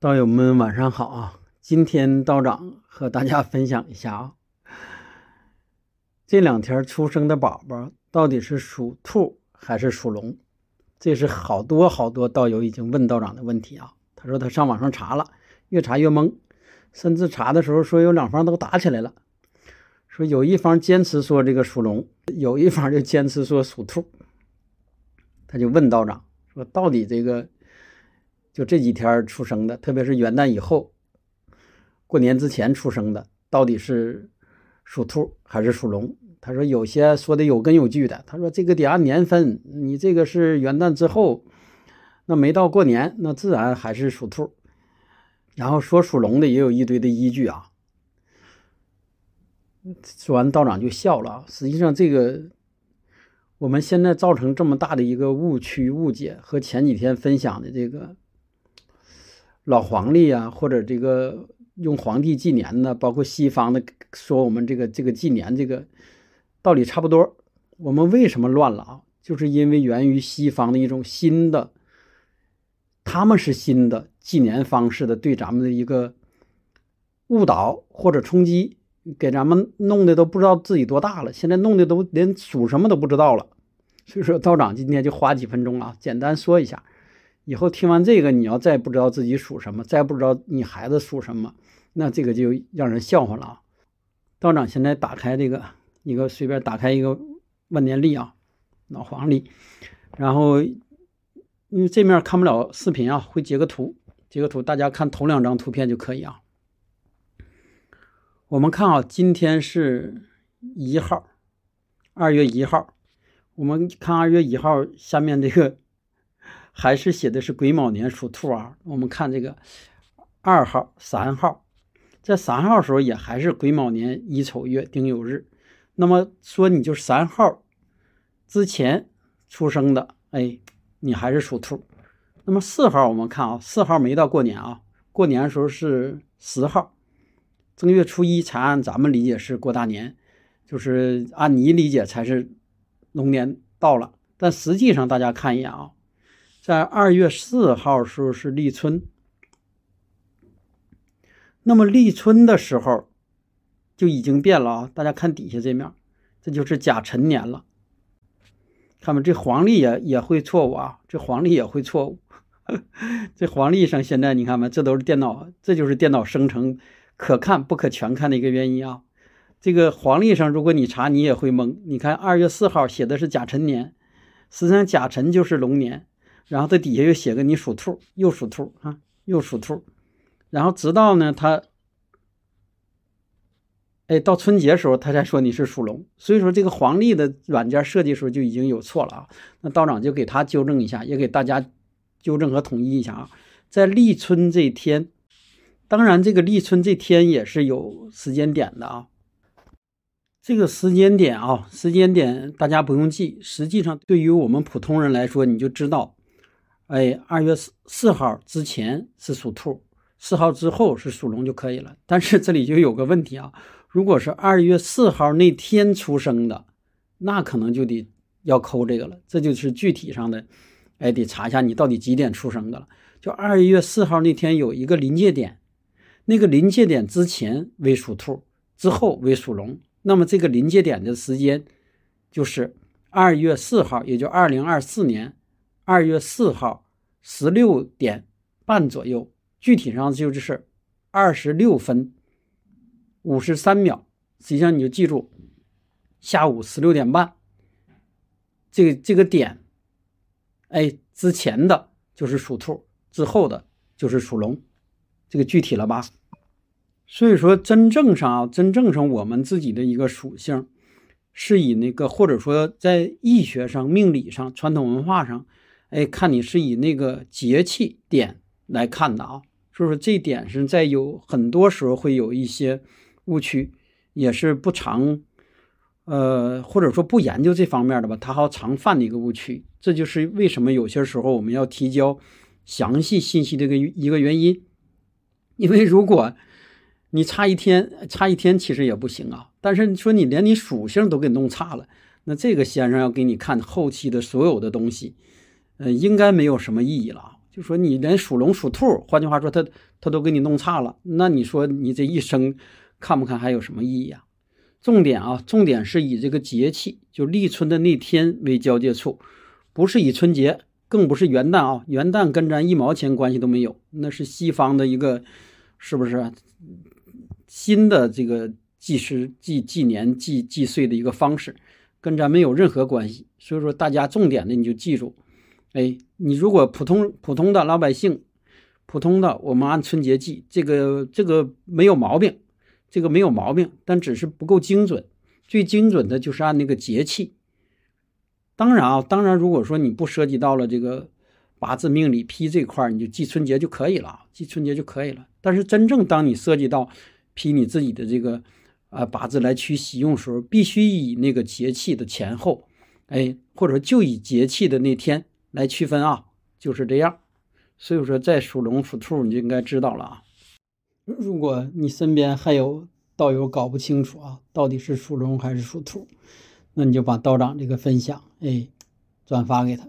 道友们晚上好啊！今天道长和大家分享一下啊，这两天出生的宝宝到底是属兔还是属龙？这是好多好多道友已经问道长的问题啊。他说他上网上查了，越查越懵，甚至查的时候说有两方都打起来了，说有一方坚持说这个属龙，有一方就坚持说属兔。他就问道长说，到底这个？就这几天出生的，特别是元旦以后、过年之前出生的，到底是属兔还是属龙？他说有些说的有根有据的。他说这个得按年分，你这个是元旦之后，那没到过年，那自然还是属兔。然后说属龙的也有一堆的依据啊。说完道长就笑了。实际上，这个我们现在造成这么大的一个误区误解，和前几天分享的这个。老黄历啊，或者这个用皇帝纪年的，包括西方的说我们这个这个纪年这个道理差不多。我们为什么乱了啊？就是因为源于西方的一种新的，他们是新的纪年方式的对咱们的一个误导或者冲击，给咱们弄的都不知道自己多大了，现在弄的都连属什么都不知道了。所以说道长今天就花几分钟啊，简单说一下。以后听完这个，你要再不知道自己属什么，再不知道你孩子属什么，那这个就让人笑话了啊！道长现在打开这个一个随便打开一个万年历啊，老黄历，然后因为这面看不了视频啊，会截个图，截个图，大家看头两张图片就可以啊。我们看啊，今天是一号，二月一号，我们看二月一号下面这个。还是写的是癸卯年属兔啊。我们看这个二号、三号，在三号时候也还是癸卯年乙丑月丁酉日。那么说你就是三号之前出生的，哎，你还是属兔。那么四号我们看啊，四号没到过年啊，过年的时候是十号，正月初一才按咱们理解是过大年，就是按你理解才是龙年到了。但实际上大家看一眼啊。在二月四号时候是立春，那么立春的时候就已经变了啊！大家看底下这面，这就是甲辰年了。看吧，这黄历也也会错误啊，这黄历也会错误。这黄历上现在你看吧，这都是电脑，这就是电脑生成，可看不可全看的一个原因啊。这个黄历上如果你查，你也会懵。你看二月四号写的是甲辰年，实际上甲辰就是龙年。然后在底下又写个你属兔，又属兔啊，又属兔，然后直到呢他，哎，到春节时候他才说你是属龙，所以说这个黄历的软件设计时候就已经有错了啊。那道长就给他纠正一下，也给大家纠正和统一一下啊。在立春这天，当然这个立春这天也是有时间点的啊。这个时间点啊，时间点大家不用记，实际上对于我们普通人来说，你就知道。哎，二月四四号之前是属兔，四号之后是属龙就可以了。但是这里就有个问题啊，如果是二月四号那天出生的，那可能就得要抠这个了。这就是具体上的，哎，得查一下你到底几点出生的了。就二月四号那天有一个临界点，那个临界点之前为属兔，之后为属龙。那么这个临界点的时间就是二月四号，也就二零二四年。二月四号十六点半左右，具体上就是二十六分五十三秒。实际上你就记住，下午十六点半，这个这个点，哎，之前的就是属兔，之后的就是属龙，这个具体了吧？所以说，真正上啊，真正上我们自己的一个属性，是以那个或者说在易学上、命理上、传统文化上。哎，看你是以那个节气点来看的啊，所以说这点是在有很多时候会有一些误区，也是不常，呃，或者说不研究这方面的吧，他好常犯的一个误区。这就是为什么有些时候我们要提交详细信息的一个一个原因。因为如果你差一天，差一天其实也不行啊。但是说你连你属性都给弄差了，那这个先生要给你看后期的所有的东西。呃，应该没有什么意义了就说你连属龙、属兔，换句话说，他他都给你弄差了，那你说你这一生看不看还有什么意义啊？重点啊，重点是以这个节气，就立春的那天为交界处，不是以春节，更不是元旦啊，元旦跟咱一毛钱关系都没有，那是西方的一个，是不是新的这个计时、计计年、计计岁的一个方式，跟咱没有任何关系。所以说，大家重点的你就记住。哎，你如果普通普通的老百姓，普通的我们按春节记，这个这个没有毛病，这个没有毛病，但只是不够精准。最精准的就是按那个节气。当然啊，当然，如果说你不涉及到了这个八字命理批这块儿，你就记春节就可以了，记春节就可以了。但是真正当你涉及到批你自己的这个啊八字来取喜用时候，必须以那个节气的前后，哎，或者说就以节气的那天。来区分啊，就是这样。所以说，在属龙、属兔，你就应该知道了啊。如果你身边还有道友搞不清楚啊，到底是属龙还是属兔，那你就把道长这个分享，哎，转发给他。